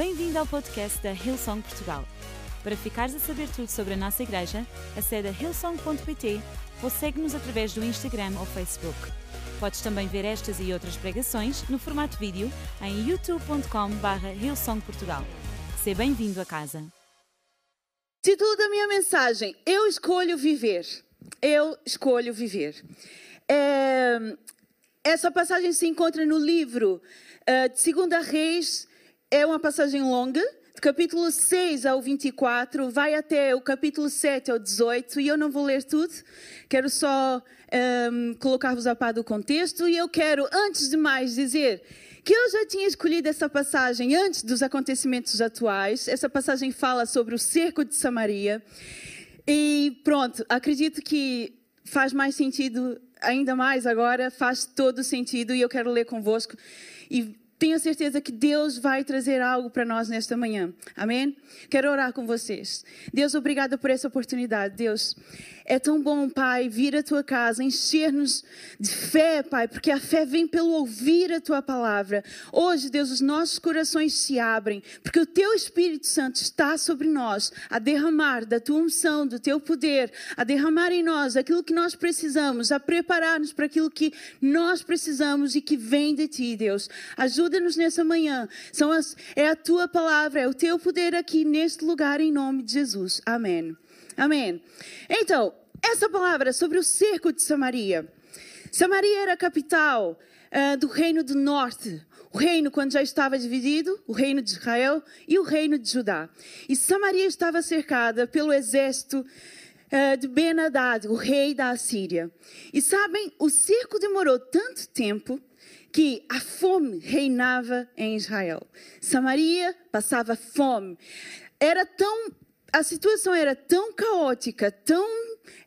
Bem-vindo ao podcast da Hillsong Portugal. Para ficares a saber tudo sobre a nossa igreja, acede a hillsong.pt ou segue-nos através do Instagram ou Facebook. Podes também ver estas e outras pregações no formato vídeo em youtube.com.br hillsongportugal. Seja bem-vindo a casa. Título da minha mensagem: Eu escolho viver. Eu escolho viver. É, essa passagem se encontra no livro uh, de Segunda Reis. É uma passagem longa, do capítulo 6 ao 24, vai até o capítulo 7 ao 18, e eu não vou ler tudo, quero só um, colocar-vos a par do contexto, e eu quero, antes de mais, dizer que eu já tinha escolhido essa passagem antes dos acontecimentos atuais. Essa passagem fala sobre o cerco de Samaria. E pronto, acredito que faz mais sentido, ainda mais agora, faz todo sentido, e eu quero ler convosco. E tenho certeza que Deus vai trazer algo para nós nesta manhã. Amém? Quero orar com vocês. Deus, obrigada por essa oportunidade. Deus, é tão bom, Pai, vir à tua casa, encher-nos de fé, Pai, porque a fé vem pelo ouvir a tua palavra. Hoje, Deus, os nossos corações se abrem, porque o teu Espírito Santo está sobre nós a derramar da tua unção, do teu poder, a derramar em nós aquilo que nós precisamos, a preparar-nos para aquilo que nós precisamos e que vem de ti, Deus. Ajuda-nos nessa manhã. São as, é a tua palavra, é o teu poder aqui neste lugar, em nome de Jesus. Amém. Amém. Então, essa palavra sobre o cerco de Samaria. Samaria era a capital uh, do reino do norte. O reino, quando já estava dividido, o reino de Israel e o reino de Judá. E Samaria estava cercada pelo exército uh, de Ben-Hadad, o rei da Assíria. E sabem, o cerco demorou tanto tempo que a fome reinava em Israel. Samaria passava fome. Era tão a situação era tão caótica, tão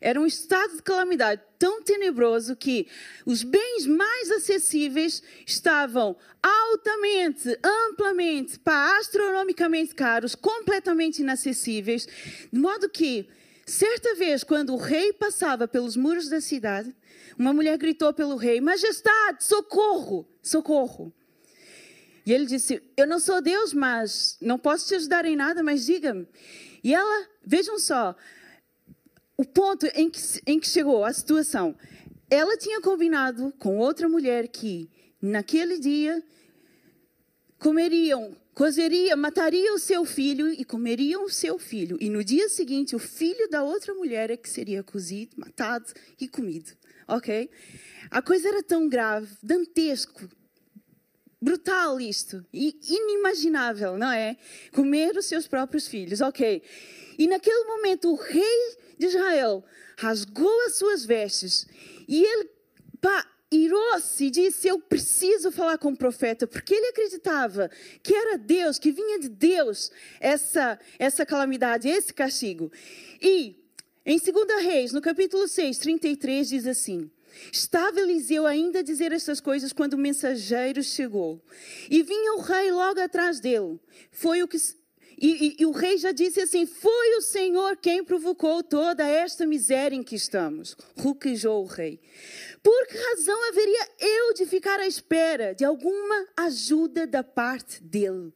era um estado de calamidade tão tenebroso que os bens mais acessíveis estavam altamente, amplamente, pá, astronomicamente caros, completamente inacessíveis, de modo que certa vez quando o rei passava pelos muros da cidade, uma mulher gritou pelo rei: "Majestade, socorro, socorro!" E ele disse: Eu não sou Deus, mas não posso te ajudar em nada, mas diga-me. E ela, vejam só, o ponto em que, em que chegou a situação. Ela tinha combinado com outra mulher que, naquele dia, comeriam, cozeriam, matariam o seu filho e comeriam o seu filho. E no dia seguinte, o filho da outra mulher é que seria cozido, matado e comido. Ok? A coisa era tão grave, dantesco, brutal isto, e inimaginável, não é? Comer os seus próprios filhos, ok. E naquele momento o rei de Israel rasgou as suas vestes e ele, pá, irou-se e disse: Eu preciso falar com o profeta, porque ele acreditava que era Deus, que vinha de Deus essa, essa calamidade, esse castigo. E em 2 Reis, no capítulo 6, 33, diz assim: Estava Eliseu ainda a dizer estas coisas quando o mensageiro chegou. E vinha o rei logo atrás dele. Foi o que e, e, e, o rei já disse assim: Foi o Senhor quem provocou toda esta miséria em que estamos. Ruquejou o rei. Por que razão haveria eu de ficar à espera de alguma ajuda da parte dele?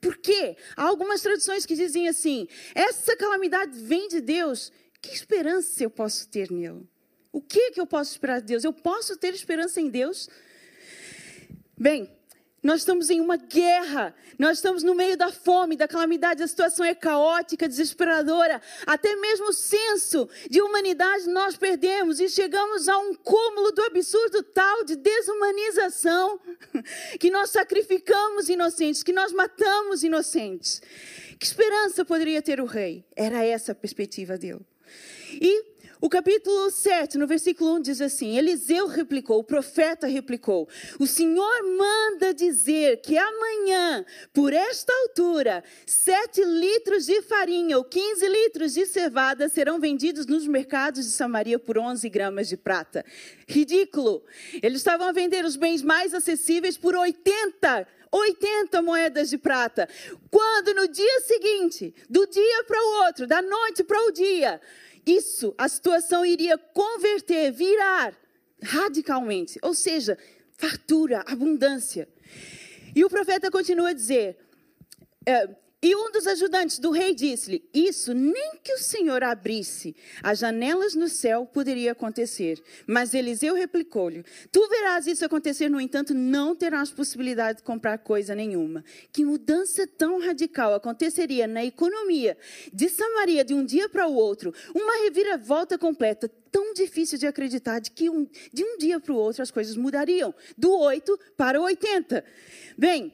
Por quê? Há algumas traduções que dizem assim: Essa calamidade vem de Deus. Que esperança eu posso ter nele? O que, que eu posso esperar de Deus? Eu posso ter esperança em Deus? Bem, nós estamos em uma guerra, nós estamos no meio da fome, da calamidade, a situação é caótica, desesperadora, até mesmo o senso de humanidade nós perdemos e chegamos a um cúmulo do absurdo tal de desumanização que nós sacrificamos inocentes, que nós matamos inocentes. Que esperança poderia ter o rei? Era essa a perspectiva dele. E o capítulo 7, no versículo 1 diz assim: Eliseu replicou, o profeta replicou: O Senhor manda dizer que amanhã, por esta altura, sete litros de farinha ou 15 litros de cevada serão vendidos nos mercados de Samaria por 11 gramas de prata. Ridículo! Eles estavam a vender os bens mais acessíveis por 80 80 moedas de prata. Quando no dia seguinte, do dia para o outro, da noite para o dia, isso, a situação iria converter, virar radicalmente, ou seja, fartura, abundância. E o profeta continua a dizer: é, e um dos ajudantes do rei disse-lhe: Isso nem que o Senhor abrisse as janelas no céu poderia acontecer. Mas Eliseu replicou-lhe: Tu verás isso acontecer, no entanto, não terás possibilidade de comprar coisa nenhuma. Que mudança tão radical aconteceria na economia de Samaria de um dia para o outro? Uma reviravolta completa, tão difícil de acreditar de que um, de um dia para o outro as coisas mudariam do 8 para o 80. Bem.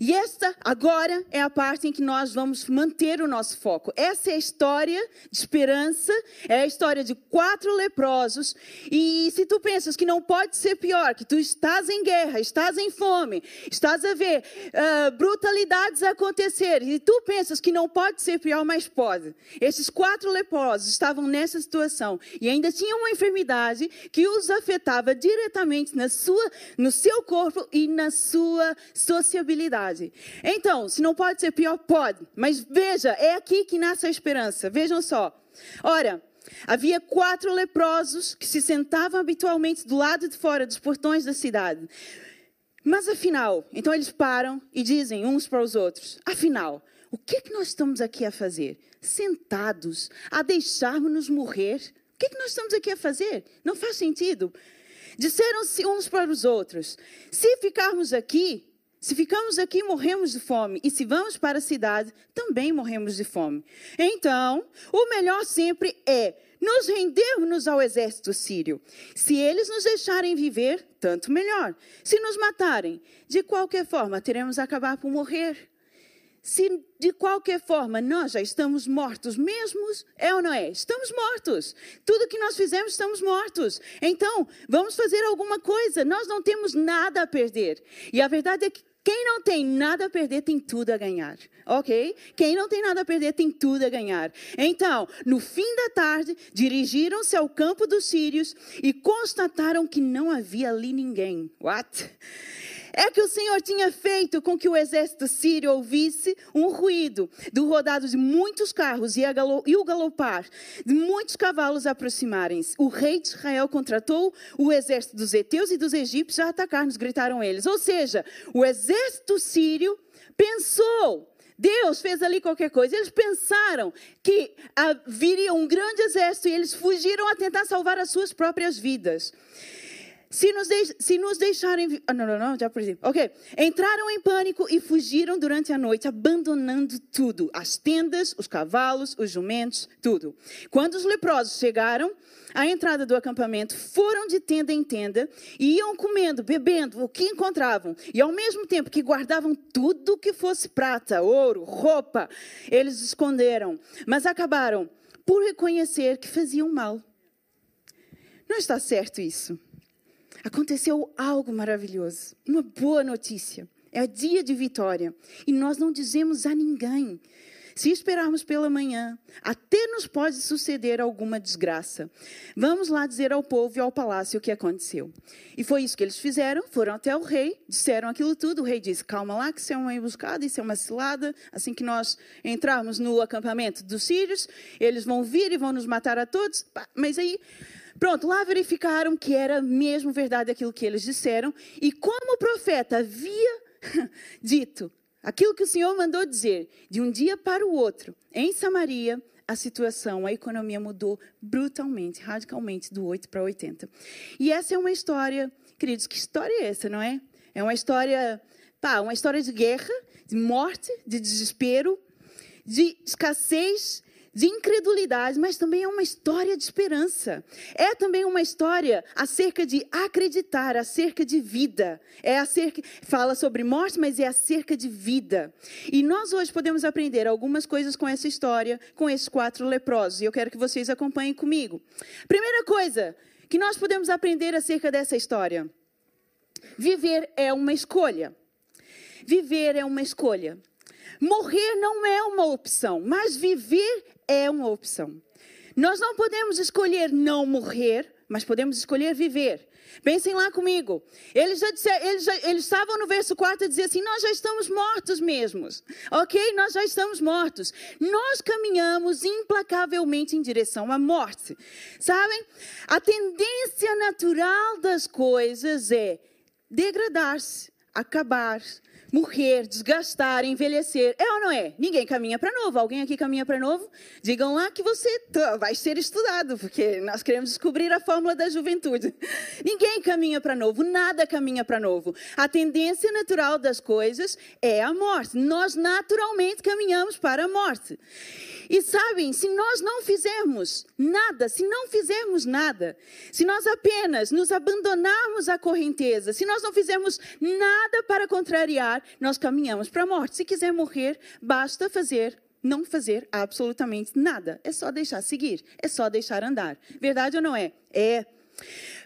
E esta agora é a parte em que nós vamos manter o nosso foco. Essa é a história de esperança, é a história de quatro leprosos. E se tu pensas que não pode ser pior, que tu estás em guerra, estás em fome, estás a ver uh, brutalidades acontecer, e tu pensas que não pode ser pior, mas pode. Esses quatro leprosos estavam nessa situação e ainda tinham uma enfermidade que os afetava diretamente na sua, no seu corpo e na sua sociabilidade Então, se não pode ser pior, pode. Mas veja, é aqui que nasce a esperança. Vejam só. Ora, havia quatro leprosos que se sentavam habitualmente do lado de fora dos portões da cidade. Mas afinal, então eles param e dizem uns para os outros: afinal, o que é que nós estamos aqui a fazer? Sentados, a deixarmos-nos morrer? O que é que nós estamos aqui a fazer? Não faz sentido. Disseram-se uns para os outros: se ficarmos aqui, se ficamos aqui, morremos de fome. E se vamos para a cidade, também morremos de fome. Então, o melhor sempre é nos rendermos ao exército sírio. Se eles nos deixarem viver, tanto melhor. Se nos matarem, de qualquer forma, teremos acabar por morrer. Se de qualquer forma nós já estamos mortos mesmos, é ou não é? Estamos mortos. Tudo que nós fizemos, estamos mortos. Então, vamos fazer alguma coisa. Nós não temos nada a perder. E a verdade é que quem não tem nada a perder tem tudo a ganhar, ok? Quem não tem nada a perder tem tudo a ganhar. Então, no fim da tarde, dirigiram-se ao campo dos sírios e constataram que não havia ali ninguém. What? É que o Senhor tinha feito com que o exército sírio ouvisse um ruído do rodado de muitos carros e, e o galopar de muitos cavalos aproximarem-se. O rei de Israel contratou o exército dos heteus e dos egípcios a atacar-nos, gritaram eles. Ou seja, o exército sírio pensou Deus fez ali qualquer coisa. Eles pensaram que viria um grande exército e eles fugiram a tentar salvar as suas próprias vidas. Se nos, se nos deixarem. Ah, não, não, não, já perdi. Ok. Entraram em pânico e fugiram durante a noite, abandonando tudo: as tendas, os cavalos, os jumentos, tudo. Quando os leprosos chegaram à entrada do acampamento, foram de tenda em tenda e iam comendo, bebendo o que encontravam. E ao mesmo tempo que guardavam tudo que fosse prata, ouro, roupa, eles esconderam. Mas acabaram por reconhecer que faziam mal. Não está certo isso aconteceu algo maravilhoso, uma boa notícia. É dia de vitória e nós não dizemos a ninguém. Se esperarmos pela manhã, até nos pode suceder alguma desgraça. Vamos lá dizer ao povo e ao palácio o que aconteceu. E foi isso que eles fizeram. Foram até o rei, disseram aquilo tudo. O rei disse: Calma lá, que isso é uma emboscada, isso é uma cilada. Assim que nós entrarmos no acampamento dos sírios, eles vão vir e vão nos matar a todos. Mas aí Pronto, lá verificaram que era mesmo verdade aquilo que eles disseram. E como o profeta havia dito aquilo que o Senhor mandou dizer, de um dia para o outro, em Samaria, a situação, a economia mudou brutalmente, radicalmente, do 8 para 80. E essa é uma história, queridos, que história é essa, não é? É uma história, pá, uma história de guerra, de morte, de desespero, de escassez de incredulidade, mas também é uma história de esperança. É também uma história acerca de acreditar, acerca de vida. É acerca fala sobre morte, mas é acerca de vida. E nós hoje podemos aprender algumas coisas com essa história, com esses quatro leprosos. E eu quero que vocês acompanhem comigo. Primeira coisa que nós podemos aprender acerca dessa história: viver é uma escolha. Viver é uma escolha. Morrer não é uma opção, mas viver é uma opção. Nós não podemos escolher não morrer, mas podemos escolher viver. Pensem lá comigo. Eles já disseram, eles, já, eles estavam no verso 4 a dizer assim: Nós já estamos mortos mesmos. Ok? Nós já estamos mortos. Nós caminhamos implacavelmente em direção à morte. Sabem? A tendência natural das coisas é degradar-se, acabar, morrer, desgastar, envelhecer. É ou não é? Ninguém caminha para novo. Alguém aqui caminha para novo? Digam lá que você vai ser estudado, porque nós queremos descobrir a fórmula da juventude. Ninguém caminha para novo, nada caminha para novo. A tendência natural das coisas é a morte. Nós naturalmente caminhamos para a morte. E sabem, se nós não fizermos nada, se não fizermos nada, se nós apenas nos abandonarmos à correnteza, se nós não fizermos nada para contrariar, nós caminhamos para a morte. Se quiser morrer, basta fazer não fazer absolutamente nada. É só deixar seguir, é só deixar andar. Verdade ou não é? É.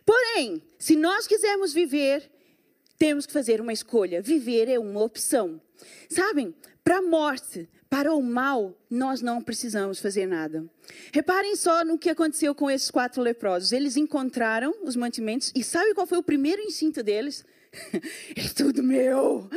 Porém, se nós quisermos viver, temos que fazer uma escolha. Viver é uma opção. Sabem, para a morte, para o mal, nós não precisamos fazer nada. Reparem só no que aconteceu com esses quatro leprosos. Eles encontraram os mantimentos e sabe qual foi o primeiro instinto deles? é tudo meu.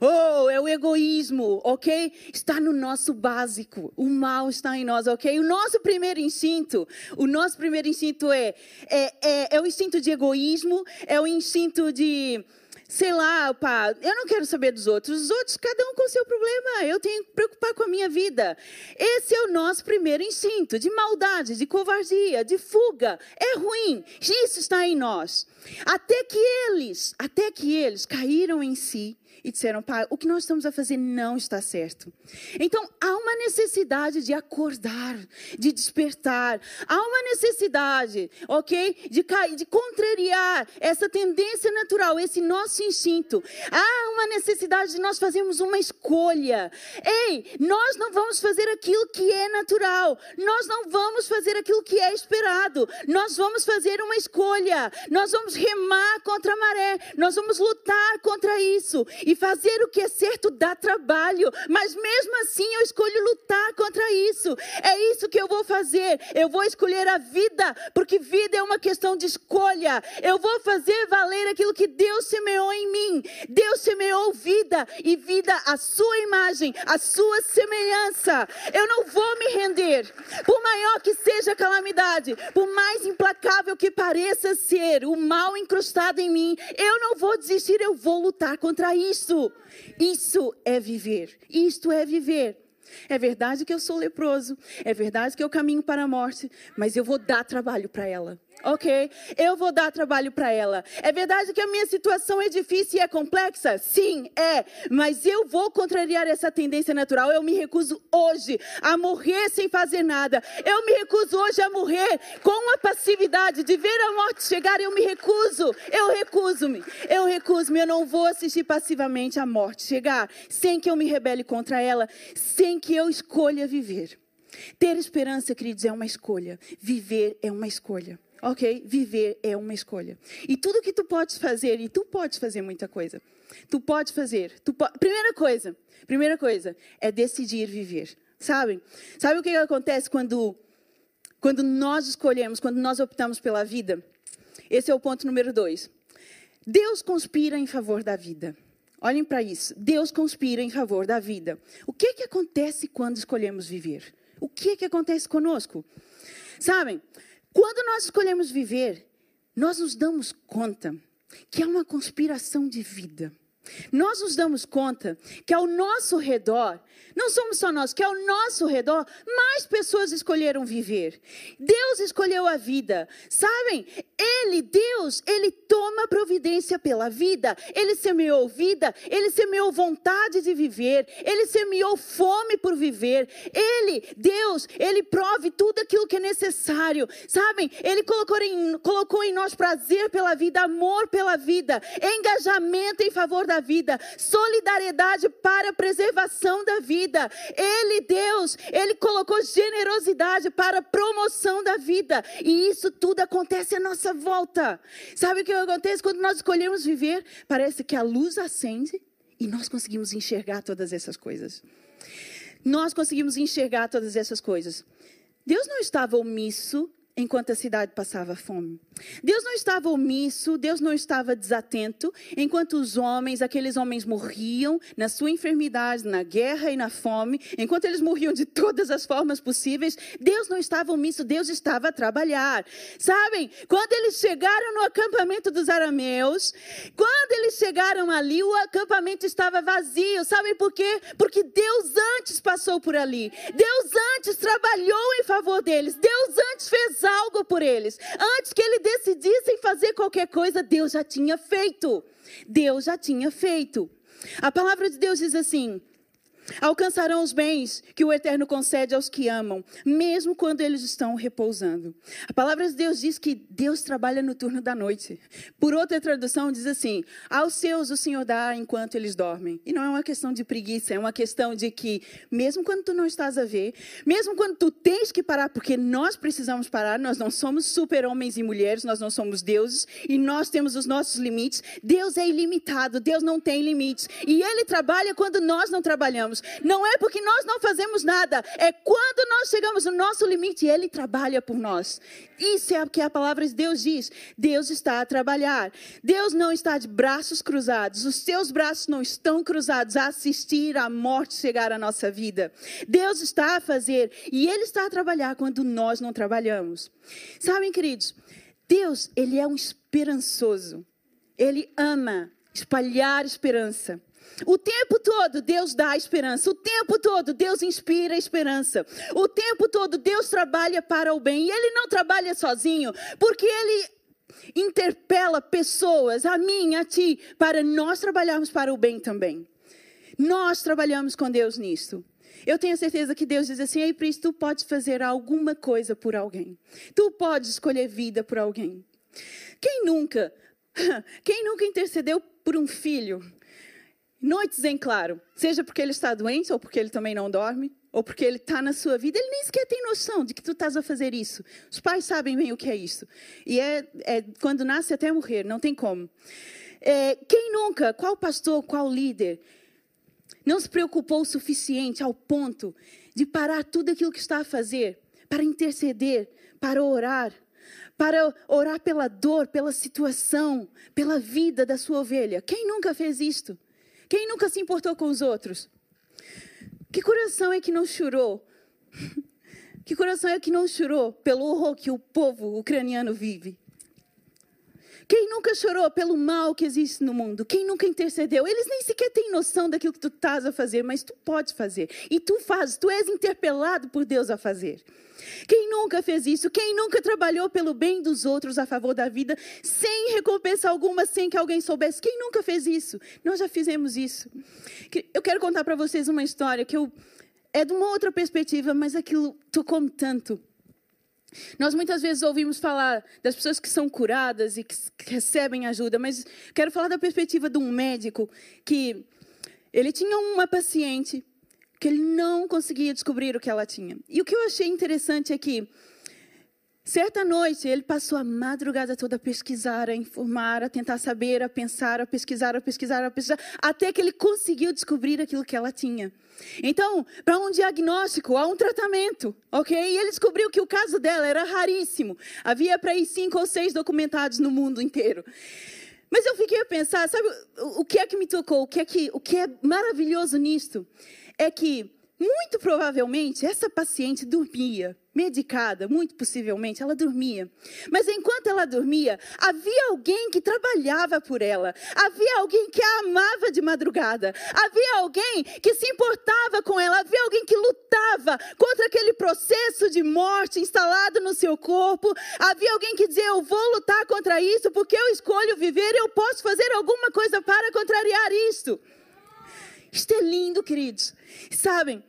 Oh, é o egoísmo, ok? Está no nosso básico. O mal está em nós, ok? O nosso primeiro instinto, o nosso primeiro instinto é, é, é, é o instinto de egoísmo, é o instinto de sei lá, pá, eu não quero saber dos outros. Os outros, cada um com o seu problema. Eu tenho que preocupar com a minha vida. Esse é o nosso primeiro instinto de maldade, de covardia, de fuga. É ruim. Isso está em nós. Até que eles, até que eles caíram em si e disseram: Pai, o que nós estamos a fazer não está certo. Então, há uma necessidade de acordar, de despertar. Há uma necessidade, ok? De, de contrariar essa tendência natural, esse nosso instinto. Há uma necessidade de nós fazermos uma escolha. Ei, nós não vamos fazer aquilo que é natural. Nós não vamos fazer aquilo que é esperado. Nós vamos fazer uma escolha. Nós vamos remar contra a maré. Nós vamos lutar contra isso. E fazer o que é certo dá trabalho, mas mesmo assim eu escolho lutar contra isso. É isso que eu vou fazer. Eu vou escolher a vida, porque vida é uma questão de escolha. Eu vou fazer valer aquilo que Deus semeou em mim. Deus semeou vida e vida à sua imagem, à sua semelhança. Eu não vou me render. Por maior que seja a calamidade, por mais implacável que pareça ser o mal incrustado em mim, eu não vou desistir, eu vou lutar contra isso isso. Isso é viver. Isto é viver. É verdade que eu sou leproso, é verdade que eu caminho para a morte, mas eu vou dar trabalho para ela ok? Eu vou dar trabalho para ela. É verdade que a minha situação é difícil e é complexa? Sim, é. Mas eu vou contrariar essa tendência natural. Eu me recuso hoje a morrer sem fazer nada. Eu me recuso hoje a morrer com a passividade de ver a morte chegar. Eu me recuso. Eu recuso-me. Eu recuso-me. Eu não vou assistir passivamente a morte chegar sem que eu me rebele contra ela, sem que eu escolha viver. Ter esperança, queridos, é uma escolha. Viver é uma escolha. Ok? Viver é uma escolha. E tudo que tu podes fazer, e tu podes fazer muita coisa. Tu podes fazer. Tu po... Primeira coisa, primeira coisa é decidir viver. Sabem? Sabe o que acontece quando, quando nós escolhemos, quando nós optamos pela vida? Esse é o ponto número dois. Deus conspira em favor da vida. Olhem para isso. Deus conspira em favor da vida. O que, que acontece quando escolhemos viver? O que, que acontece conosco? Sabem? Quando nós escolhemos viver, nós nos damos conta que é uma conspiração de vida. Nós nos damos conta que ao nosso redor, não somos só nós, que ao nosso redor, mais pessoas escolheram viver. Deus escolheu a vida. Sabem? Ele, Deus, ele toma providência pela vida. Ele semeou vida, ele semeou vontade de viver, ele semeou fome por viver. Ele, Deus, ele prove tudo aquilo que é necessário. Sabem? Ele colocou em, colocou em nós prazer pela vida, amor pela vida, engajamento em favor da vida, solidariedade para a preservação da vida. Ele, Deus, ele colocou generosidade para a promoção da vida. E isso tudo acontece à nossa volta. Sabe o que acontece quando nós escolhemos viver? Parece que a luz acende e nós conseguimos enxergar todas essas coisas. Nós conseguimos enxergar todas essas coisas. Deus não estava omisso enquanto a cidade passava fome. Deus não estava omisso, Deus não estava desatento, enquanto os homens, aqueles homens morriam na sua enfermidade, na guerra e na fome, enquanto eles morriam de todas as formas possíveis, Deus não estava omisso, Deus estava a trabalhar. Sabem, quando eles chegaram no acampamento dos arameus, quando eles chegaram ali, o acampamento estava vazio. Sabem por quê? Porque Deus antes passou por ali. Deus antes trabalhou em favor deles. Deus antes fez algo por eles. Antes que ele decidissem fazer qualquer coisa, Deus já tinha feito. Deus já tinha feito. A palavra de Deus diz assim: Alcançarão os bens que o Eterno concede aos que amam, mesmo quando eles estão repousando. A palavra de Deus diz que Deus trabalha no turno da noite. Por outra tradução, diz assim: Aos seus o Senhor dá enquanto eles dormem. E não é uma questão de preguiça, é uma questão de que, mesmo quando tu não estás a ver, mesmo quando tu tens que parar, porque nós precisamos parar, nós não somos super-homens e mulheres, nós não somos deuses e nós temos os nossos limites. Deus é ilimitado, Deus não tem limites. E Ele trabalha quando nós não trabalhamos. Não é porque nós não fazemos nada, é quando nós chegamos no nosso limite, Ele trabalha por nós. Isso é o que a palavra de Deus diz. Deus está a trabalhar. Deus não está de braços cruzados. Os seus braços não estão cruzados a assistir a morte chegar à nossa vida. Deus está a fazer e Ele está a trabalhar quando nós não trabalhamos. Sabem, queridos, Deus, Ele é um esperançoso. Ele ama espalhar esperança. O tempo todo Deus dá esperança. O tempo todo Deus inspira esperança. O tempo todo Deus trabalha para o bem. E Ele não trabalha sozinho, porque Ele interpela pessoas, a mim, a ti, para nós trabalharmos para o bem também. Nós trabalhamos com Deus nisso. Eu tenho certeza que Deus diz assim: Ei, Pris, tu podes fazer alguma coisa por alguém. Tu podes escolher vida por alguém. Quem nunca, quem nunca intercedeu por um filho? Noites em claro, seja porque ele está doente, ou porque ele também não dorme, ou porque ele está na sua vida, ele nem sequer tem noção de que tu estás a fazer isso. Os pais sabem bem o que é isso. E é, é quando nasce até morrer, não tem como. É, quem nunca, qual pastor, qual líder, não se preocupou o suficiente ao ponto de parar tudo aquilo que está a fazer para interceder, para orar, para orar pela dor, pela situação, pela vida da sua ovelha? Quem nunca fez isto? Quem nunca se importou com os outros? Que coração é que não chorou? Que coração é que não chorou pelo horror que o povo ucraniano vive? Quem nunca chorou pelo mal que existe no mundo? Quem nunca intercedeu? Eles nem sequer têm noção daquilo que tu estás a fazer, mas tu podes fazer. E tu fazes, tu és interpelado por Deus a fazer. Quem nunca fez isso? Quem nunca trabalhou pelo bem dos outros a favor da vida, sem recompensa alguma, sem que alguém soubesse? Quem nunca fez isso? Nós já fizemos isso. Eu quero contar para vocês uma história que eu, é de uma outra perspectiva, mas aquilo tocou-me tanto. Nós muitas vezes ouvimos falar das pessoas que são curadas e que recebem ajuda, mas quero falar da perspectiva de um médico que ele tinha uma paciente que ele não conseguia descobrir o que ela tinha. E o que eu achei interessante é que Certa noite, ele passou a madrugada toda a pesquisar, a informar, a tentar saber, a pensar, a pesquisar, a pesquisar, a pesquisar, até que ele conseguiu descobrir aquilo que ela tinha. Então, para um diagnóstico, há um tratamento, ok? E ele descobriu que o caso dela era raríssimo. Havia para aí cinco ou seis documentados no mundo inteiro. Mas eu fiquei a pensar, sabe o que é que me tocou? O que é, que, o que é maravilhoso nisto? É que muito provavelmente, essa paciente dormia, medicada, muito possivelmente, ela dormia. Mas enquanto ela dormia, havia alguém que trabalhava por ela, havia alguém que a amava de madrugada, havia alguém que se importava com ela, havia alguém que lutava contra aquele processo de morte instalado no seu corpo, havia alguém que dizia: Eu vou lutar contra isso porque eu escolho viver, eu posso fazer alguma coisa para contrariar isso. Isto é lindo, queridos. Sabem,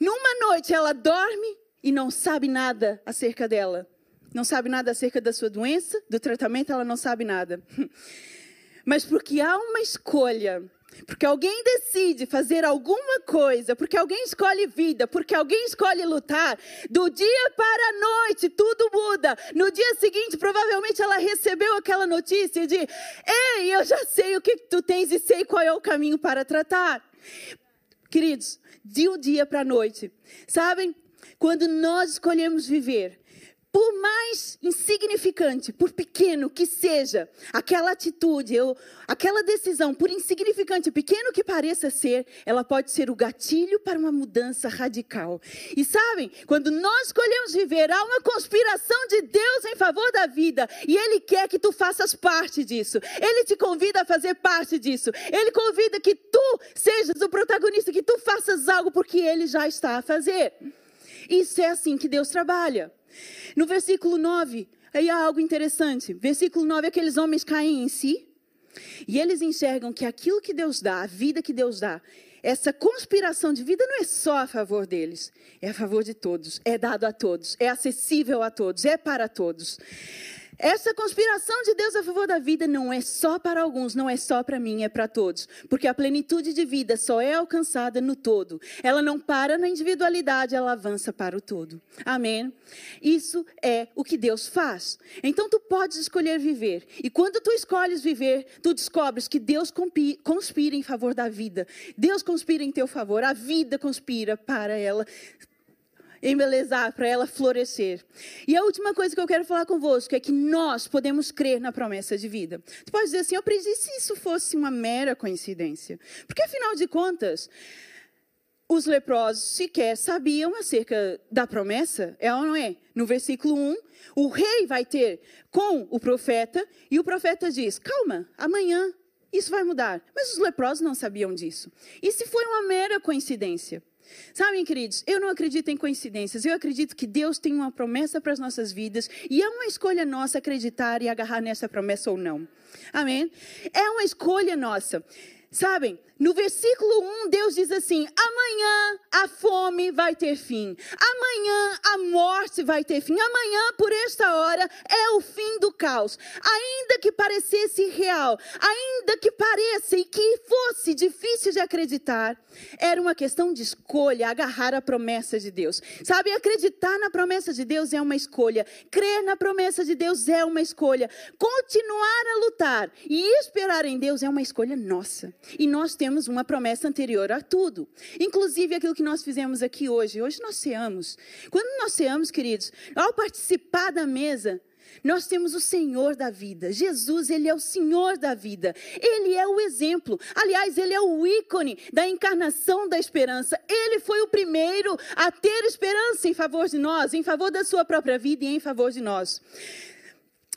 numa noite ela dorme e não sabe nada acerca dela. Não sabe nada acerca da sua doença, do tratamento, ela não sabe nada. Mas porque há uma escolha, porque alguém decide fazer alguma coisa, porque alguém escolhe vida, porque alguém escolhe lutar, do dia para a noite tudo muda. No dia seguinte, provavelmente ela recebeu aquela notícia de: Ei, eu já sei o que tu tens e sei qual é o caminho para tratar. Queridos, de um dia para a noite. Sabem? Quando nós escolhemos viver por mais insignificante, por pequeno que seja, aquela atitude, eu, aquela decisão, por insignificante, pequeno que pareça ser, ela pode ser o gatilho para uma mudança radical. E sabem, quando nós escolhemos viver, há uma conspiração de Deus em favor da vida, e Ele quer que tu faças parte disso. Ele te convida a fazer parte disso. Ele convida que tu sejas o protagonista, que tu faças algo porque Ele já está a fazer. Isso é assim que Deus trabalha. No versículo 9, aí há algo interessante. Versículo 9, aqueles homens caem em si e eles enxergam que aquilo que Deus dá, a vida que Deus dá, essa conspiração de vida não é só a favor deles, é a favor de todos, é dado a todos, é acessível a todos, é para todos. Essa conspiração de Deus a favor da vida não é só para alguns, não é só para mim, é para todos. Porque a plenitude de vida só é alcançada no todo. Ela não para na individualidade, ela avança para o todo. Amém? Isso é o que Deus faz. Então tu podes escolher viver. E quando tu escolhes viver, tu descobres que Deus conspira em favor da vida. Deus conspira em teu favor. A vida conspira para ela embelezar, para ela florescer. E a última coisa que eu quero falar convosco é que nós podemos crer na promessa de vida. Tu pode dizer assim, eu aprendi se isso fosse uma mera coincidência. Porque afinal de contas, os leprosos sequer sabiam acerca da promessa, é ou não é? No versículo 1, o rei vai ter com o profeta, e o profeta diz: calma, amanhã isso vai mudar. Mas os leprosos não sabiam disso. E se foi uma mera coincidência? Sabem, queridos, eu não acredito em coincidências. Eu acredito que Deus tem uma promessa para as nossas vidas e é uma escolha nossa acreditar e agarrar nessa promessa ou não. Amém? É uma escolha nossa. Sabem, no versículo 1, Deus diz assim: amanhã a fome vai ter fim, amanhã a morte vai ter fim, amanhã, por esta hora, é o fim do caos. Ainda que parecesse real, ainda que pareça e que fosse difícil de acreditar, era uma questão de escolha, agarrar a promessa de Deus. Sabe, acreditar na promessa de Deus é uma escolha, crer na promessa de Deus é uma escolha, continuar a lutar e esperar em Deus é uma escolha nossa. E nós temos uma promessa anterior a tudo, inclusive aquilo que nós fizemos aqui hoje. Hoje nós ceamos. Quando nós ceamos, queridos, ao participar da mesa, nós temos o Senhor da vida. Jesus, ele é o Senhor da vida. Ele é o exemplo. Aliás, ele é o ícone da encarnação da esperança. Ele foi o primeiro a ter esperança em favor de nós, em favor da sua própria vida e em favor de nós.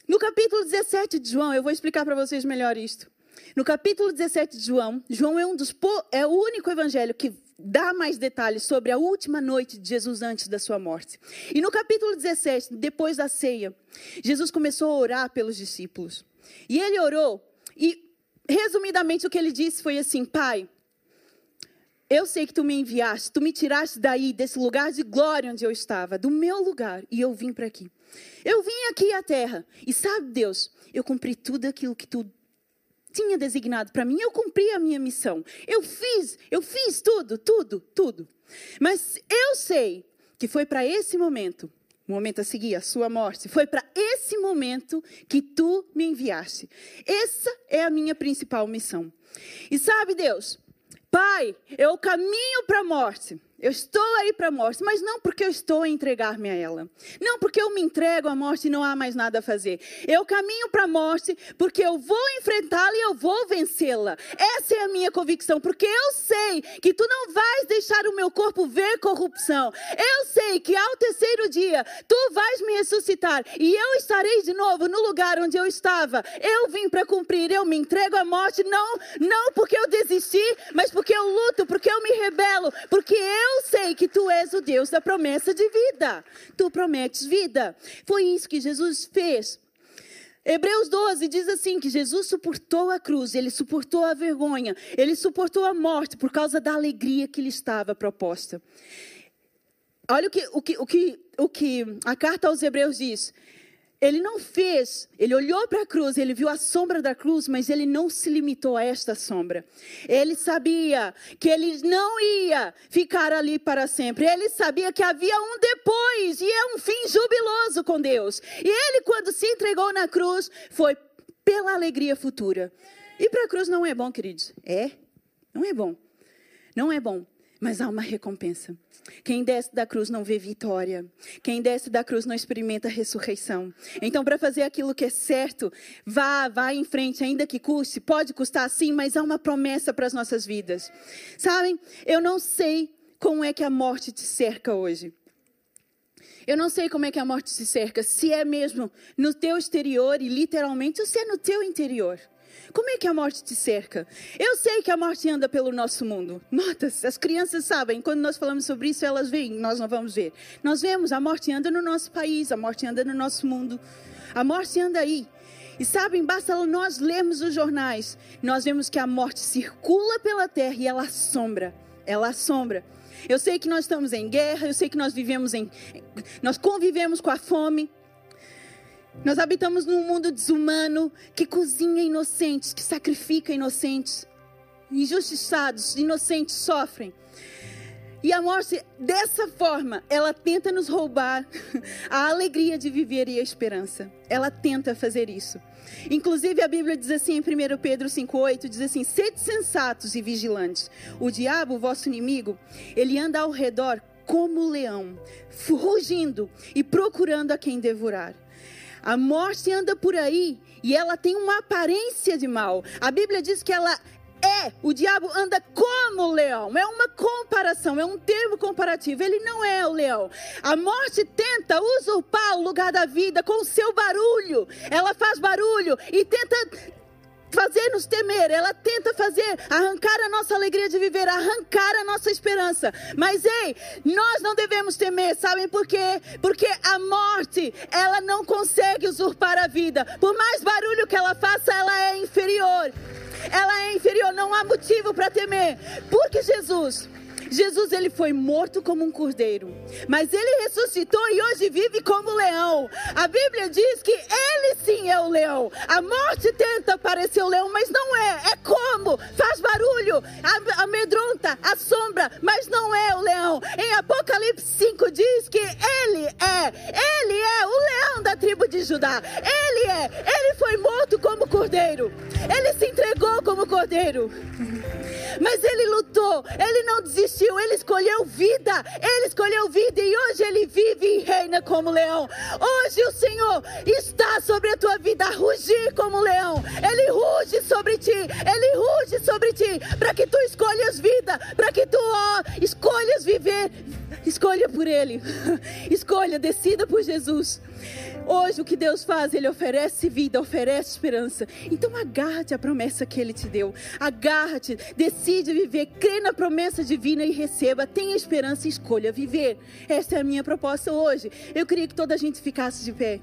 No capítulo 17 de João, eu vou explicar para vocês melhor isto. No capítulo 17 de João, João é, um dos, é o único evangelho que dá mais detalhes sobre a última noite de Jesus antes da sua morte. E no capítulo 17, depois da ceia, Jesus começou a orar pelos discípulos. E ele orou, e resumidamente o que ele disse foi assim: Pai, eu sei que tu me enviaste, tu me tiraste daí, desse lugar de glória onde eu estava, do meu lugar, e eu vim para aqui. Eu vim aqui à terra, e sabe, Deus, eu cumpri tudo aquilo que tu tinha designado para mim, eu cumpri a minha missão. Eu fiz, eu fiz tudo, tudo, tudo. Mas eu sei que foi para esse momento, o momento a seguir, a sua morte, foi para esse momento que tu me enviaste. Essa é a minha principal missão. E sabe, Deus, Pai, eu caminho para a morte. Eu estou aí para a morte, mas não porque eu estou a entregar-me a ela. Não porque eu me entrego à morte e não há mais nada a fazer. Eu caminho para a morte porque eu vou enfrentá-la e eu vou vencê-la. Essa é a minha convicção, porque eu sei que tu não vais deixar o meu corpo ver corrupção. Eu sei que ao terceiro dia tu vais me ressuscitar e eu estarei de novo no lugar onde eu estava. Eu vim para cumprir, eu me entrego à morte não não porque eu desisti, mas porque eu luto, porque eu me rebelo, porque eu eu sei que tu és o Deus da promessa de vida. Tu prometes vida. Foi isso que Jesus fez. Hebreus 12 diz assim: que Jesus suportou a cruz, ele suportou a vergonha, ele suportou a morte por causa da alegria que lhe estava proposta. Olha o que, o que, o que, o que a carta aos Hebreus diz. Ele não fez, ele olhou para a cruz, ele viu a sombra da cruz, mas ele não se limitou a esta sombra. Ele sabia que ele não ia ficar ali para sempre. Ele sabia que havia um depois e é um fim jubiloso com Deus. E ele, quando se entregou na cruz, foi pela alegria futura. E para a cruz não é bom, queridos? É? Não é bom. Não é bom. Mas há uma recompensa. Quem desce da cruz não vê vitória. Quem desce da cruz não experimenta ressurreição. Então, para fazer aquilo que é certo, vá, vá em frente, ainda que custe. Pode custar sim, mas há uma promessa para as nossas vidas. Sabem, eu não sei como é que a morte te cerca hoje. Eu não sei como é que a morte te cerca, se é mesmo no teu exterior e literalmente, ou se é no teu interior. Como é que a morte te cerca? Eu sei que a morte anda pelo nosso mundo. Notas, as crianças sabem, quando nós falamos sobre isso, elas veem, nós não vamos ver. Nós vemos, a morte anda no nosso país, a morte anda no nosso mundo. A morte anda aí. E sabem, basta nós lermos os jornais, nós vemos que a morte circula pela terra e ela assombra. Ela assombra. Eu sei que nós estamos em guerra, eu sei que nós vivemos em. Nós convivemos com a fome, nós habitamos num mundo desumano que cozinha inocentes, que sacrifica inocentes. Injustiçados, inocentes sofrem. E a morte, dessa forma, ela tenta nos roubar a alegria de viver e a esperança. Ela tenta fazer isso. Inclusive, a Bíblia diz assim em 1 Pedro 5,8: diz assim: Sede sensatos e vigilantes. O diabo, vosso inimigo, ele anda ao redor como leão, rugindo e procurando a quem devorar. A morte anda por aí e ela tem uma aparência de mal. A Bíblia diz que ela é, o diabo anda como leão. É uma comparação, é um termo comparativo. Ele não é o leão. A morte tenta usurpar o lugar da vida com o seu barulho. Ela faz barulho e tenta fazer-nos temer, ela tenta fazer, arrancar a nossa alegria de viver, arrancar a nossa esperança. Mas ei, nós não devemos temer, sabem por quê? Porque a morte, ela não consegue usurpar a vida. Por mais barulho que ela faça, ela é inferior. Ela é inferior, não há motivo para temer. Porque Jesus Jesus ele foi morto como um cordeiro, mas ele ressuscitou e hoje vive como leão. A Bíblia diz que ele sim é o leão. A morte tenta parecer o leão, mas não é. É como? Faz barulho, amedronta, assombra, mas não é o leão. Em Apocalipse 5 diz que ele é, ele é o leão da tribo de Judá. Ele é, ele foi morto como cordeiro. Ele se entregou como cordeiro. Mas ele lutou, ele não desistiu, ele escolheu vida, ele escolheu vida e hoje ele vive e reina como leão. Hoje o Senhor está sobre a tua vida, rugir como leão. Ele ruge sobre ti, ele ruge sobre ti, para que tu escolhas vida, para que tu escolhas viver. Escolha por ele, escolha, decida por Jesus. Hoje o que Deus faz, Ele oferece vida, oferece esperança. Então agarra-te à promessa que Ele te deu. Agarra-te, decide viver, crê na promessa divina e receba. Tenha esperança e escolha viver. Esta é a minha proposta hoje. Eu queria que toda a gente ficasse de pé.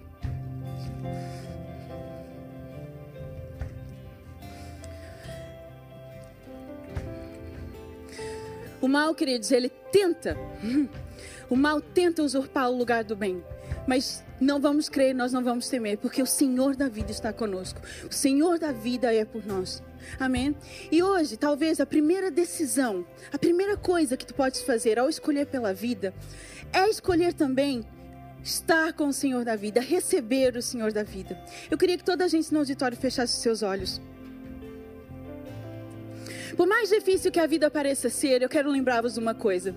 O mal, queridos, ele tenta. O mal tenta usurpar o lugar do bem. Mas não vamos crer, nós não vamos temer, porque o Senhor da vida está conosco. O Senhor da vida é por nós. Amém? E hoje, talvez a primeira decisão, a primeira coisa que tu podes fazer ao escolher pela vida, é escolher também estar com o Senhor da vida, receber o Senhor da vida. Eu queria que toda a gente no auditório fechasse os seus olhos. Por mais difícil que a vida pareça ser, eu quero lembrar-vos uma coisa.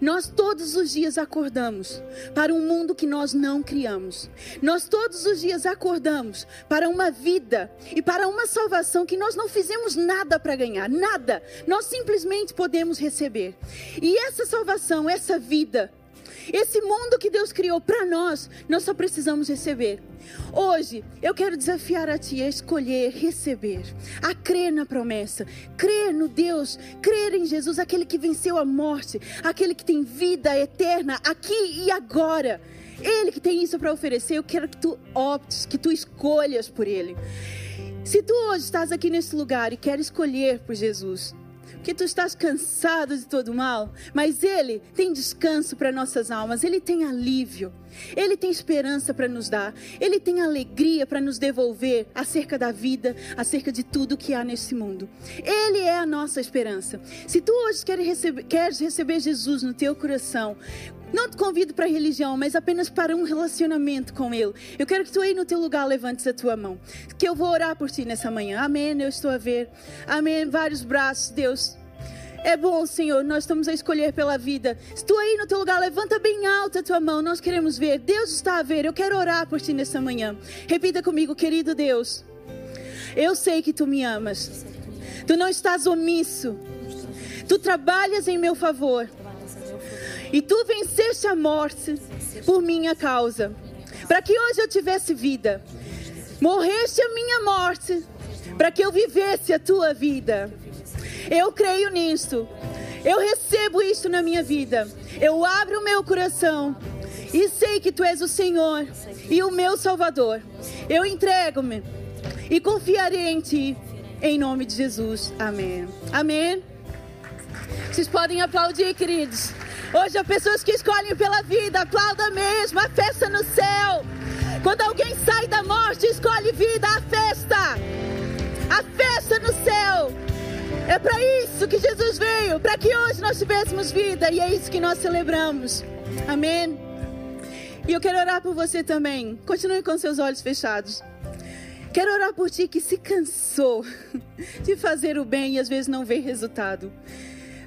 Nós todos os dias acordamos para um mundo que nós não criamos. Nós todos os dias acordamos para uma vida e para uma salvação que nós não fizemos nada para ganhar, nada. Nós simplesmente podemos receber. E essa salvação, essa vida, esse mundo que Deus criou para nós, nós só precisamos receber. Hoje, eu quero desafiar a ti a escolher receber, a crer na promessa, crer no Deus, crer em Jesus, aquele que venceu a morte, aquele que tem vida eterna aqui e agora. Ele que tem isso para oferecer, eu quero que tu optes, que tu escolhas por ele. Se tu hoje estás aqui nesse lugar e quer escolher por Jesus, que tu estás cansado de todo mal, mas Ele tem descanso para nossas almas, Ele tem alívio, Ele tem esperança para nos dar, Ele tem alegria para nos devolver acerca da vida, acerca de tudo que há nesse mundo. Ele é a nossa esperança. Se tu hoje queres receber, queres receber Jesus no teu coração, não te convido para a religião, mas apenas para um relacionamento com Ele. Eu quero que tu aí no teu lugar levantes a tua mão. Que eu vou orar por ti nessa manhã. Amém. Eu estou a ver. Amém. Vários braços, Deus. É bom, Senhor, nós estamos a escolher pela vida. Tu aí no teu lugar, levanta bem alta a tua mão. Nós queremos ver. Deus está a ver. Eu quero orar por ti nesta manhã. Repita comigo, querido Deus. Eu sei que tu me amas. Tu não estás omisso. Tu trabalhas em meu favor. E tu venceste a morte por minha causa. Para que hoje eu tivesse vida. Morreste a minha morte. Para que eu vivesse a tua vida. Eu creio nisto. Eu recebo isto na minha vida. Eu abro o meu coração e sei que tu és o Senhor e o meu Salvador. Eu entrego-me e confiarei em ti. Em nome de Jesus. Amém. Amém. Vocês podem aplaudir, queridos. Hoje há pessoas que escolhem pela vida. Aplauda mesmo. A festa no céu. Quando alguém sai da morte, escolhe vida. A festa. A festa no céu. É para isso que Jesus veio, para que hoje nós tivéssemos vida e é isso que nós celebramos. Amém. E eu quero orar por você também. Continue com seus olhos fechados. Quero orar por ti que se cansou de fazer o bem e às vezes não vê resultado.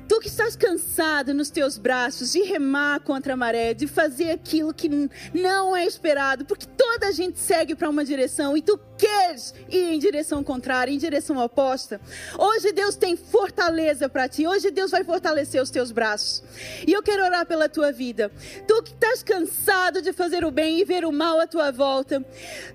Tu que estás cansado nos teus braços de remar contra a maré, de fazer aquilo que não é esperado, porque toda a gente segue para uma direção e tu queres ir em direção contrária, em direção oposta. Hoje Deus tem fortaleza para ti. Hoje Deus vai fortalecer os teus braços. E eu quero orar pela tua vida. Tu que estás cansado de fazer o bem e ver o mal à tua volta.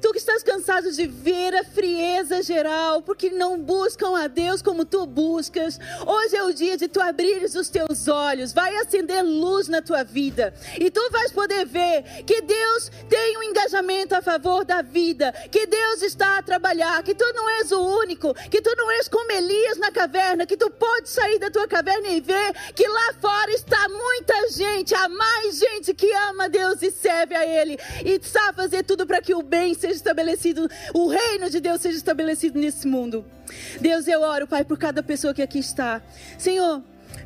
Tu que estás cansado de ver a frieza geral, porque não buscam a Deus como tu buscas. Hoje é o dia de tu abrir abrires os teus olhos, vai acender luz na tua vida. E tu vais poder ver que Deus tem um engajamento a favor da vida, que Deus está a trabalhar, que tu não és o único, que tu não és como Elias na caverna, que tu podes sair da tua caverna e ver que lá fora está muita gente, há mais gente que ama Deus e serve a Ele e sabe fazer tudo para que o bem seja estabelecido, o reino de Deus seja estabelecido nesse mundo. Deus, eu oro, Pai, por cada pessoa que aqui está. Senhor,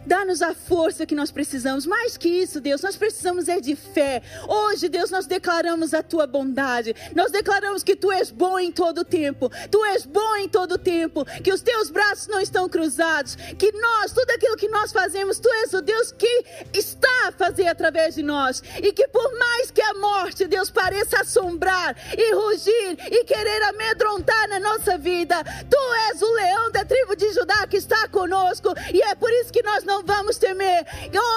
Dá-nos a força que nós precisamos. Mais que isso, Deus, nós precisamos é de fé. Hoje, Deus, nós declaramos a tua bondade. Nós declaramos que tu és bom em todo tempo. Tu és bom em todo tempo. Que os teus braços não estão cruzados. Que nós, tudo aquilo que nós fazemos, tu és o Deus que está a fazer através de nós. E que por mais que a morte, Deus, pareça assombrar e rugir e querer amedrontar na nossa vida, tu és o leão da tribo de Judá que está conosco. E é por isso que nós não vamos temer.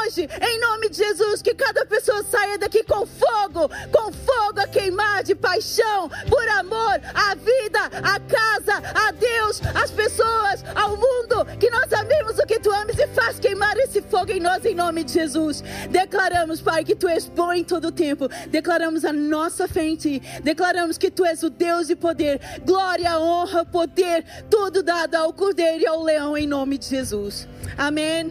Hoje, em nome de Jesus, que cada pessoa saia daqui com fogo, com fogo a queimar de paixão, por amor, à vida, à casa, a Deus, às pessoas, ao mundo. Que nós amemos o que tu ames e faz queimar esse fogo em nós, em nome de Jesus. Declaramos, Pai, que tu és bom em todo tempo. Declaramos a nossa fé em ti. Declaramos que tu és o Deus de poder, glória, honra, poder, tudo dado ao Cordeiro e ao Leão, em nome de Jesus. Amém.